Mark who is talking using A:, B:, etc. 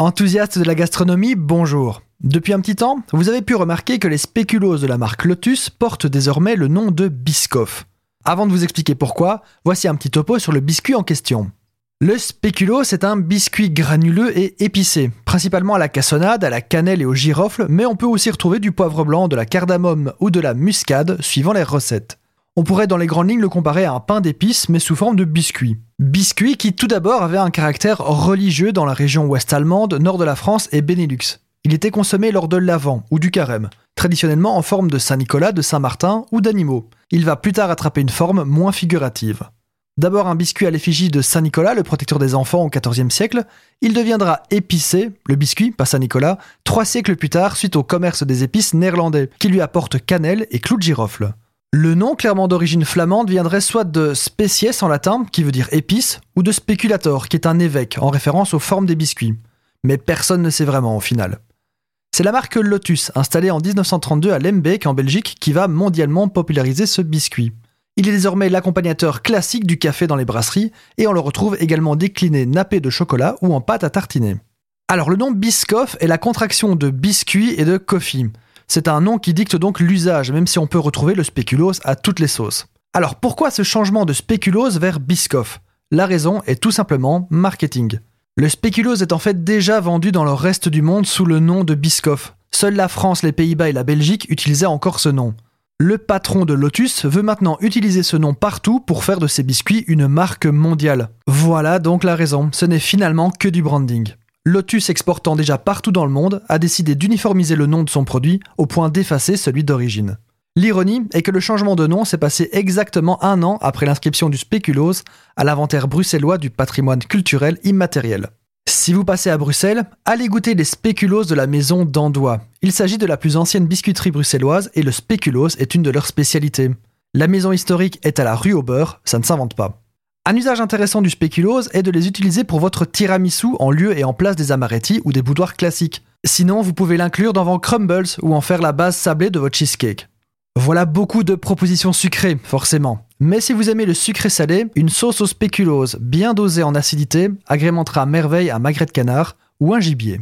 A: Enthousiaste de la gastronomie, bonjour. Depuis un petit temps, vous avez pu remarquer que les spéculoos de la marque Lotus portent désormais le nom de Biscoff. Avant de vous expliquer pourquoi, voici un petit topo sur le biscuit en question. Le spéculoos est un biscuit granuleux et épicé, principalement à la cassonade, à la cannelle et au girofle, mais on peut aussi retrouver du poivre blanc, de la cardamome ou de la muscade, suivant les recettes. On pourrait dans les grandes lignes le comparer à un pain d'épices, mais sous forme de biscuit. Biscuit qui tout d'abord avait un caractère religieux dans la région ouest-allemande, nord de la France et Benelux. Il était consommé lors de l'Avent ou du Carême, traditionnellement en forme de Saint-Nicolas, de Saint-Martin ou d'animaux. Il va plus tard attraper une forme moins figurative. D'abord un biscuit à l'effigie de Saint Nicolas, le protecteur des enfants au XIVe siècle, il deviendra épicé, le biscuit, pas Saint Nicolas, trois siècles plus tard suite au commerce des épices néerlandais, qui lui apporte cannelle et clous de girofle. Le nom, clairement d'origine flamande, viendrait soit de species en latin, qui veut dire épice, ou de speculator, qui est un évêque, en référence aux formes des biscuits. Mais personne ne sait vraiment au final. C'est la marque Lotus, installée en 1932 à Lembeek en Belgique, qui va mondialement populariser ce biscuit. Il est désormais l'accompagnateur classique du café dans les brasseries et on le retrouve également décliné nappé de chocolat ou en pâte à tartiner. Alors le nom Biscoff est la contraction de biscuit et de coffee. C'est un nom qui dicte donc l'usage, même si on peut retrouver le spéculoos à toutes les sauces. Alors pourquoi ce changement de spéculoos vers Biscoff? La raison est tout simplement marketing. Le spéculoos est en fait déjà vendu dans le reste du monde sous le nom de Biscoff. Seule la France, les Pays-Bas et la Belgique utilisaient encore ce nom. Le patron de Lotus veut maintenant utiliser ce nom partout pour faire de ses biscuits une marque mondiale. Voilà donc la raison, ce n'est finalement que du branding. Lotus exportant déjà partout dans le monde a décidé d'uniformiser le nom de son produit au point d'effacer celui d'origine. L'ironie est que le changement de nom s'est passé exactement un an après l'inscription du spéculoos à l'inventaire bruxellois du patrimoine culturel immatériel. Si vous passez à Bruxelles, allez goûter les spéculoos de la maison d'Andois. Il s'agit de la plus ancienne biscuiterie bruxelloise et le spéculoos est une de leurs spécialités. La maison historique est à la rue au beurre, ça ne s'invente pas. Un usage intéressant du spéculoos est de les utiliser pour votre tiramisu en lieu et en place des amaretti ou des boudoirs classiques. Sinon, vous pouvez l'inclure dans vos crumbles ou en faire la base sablée de votre cheesecake. Voilà beaucoup de propositions sucrées, forcément. Mais si vous aimez le sucré salé, une sauce au spéculoos bien dosée en acidité agrémentera à merveille un magret de canard ou un gibier.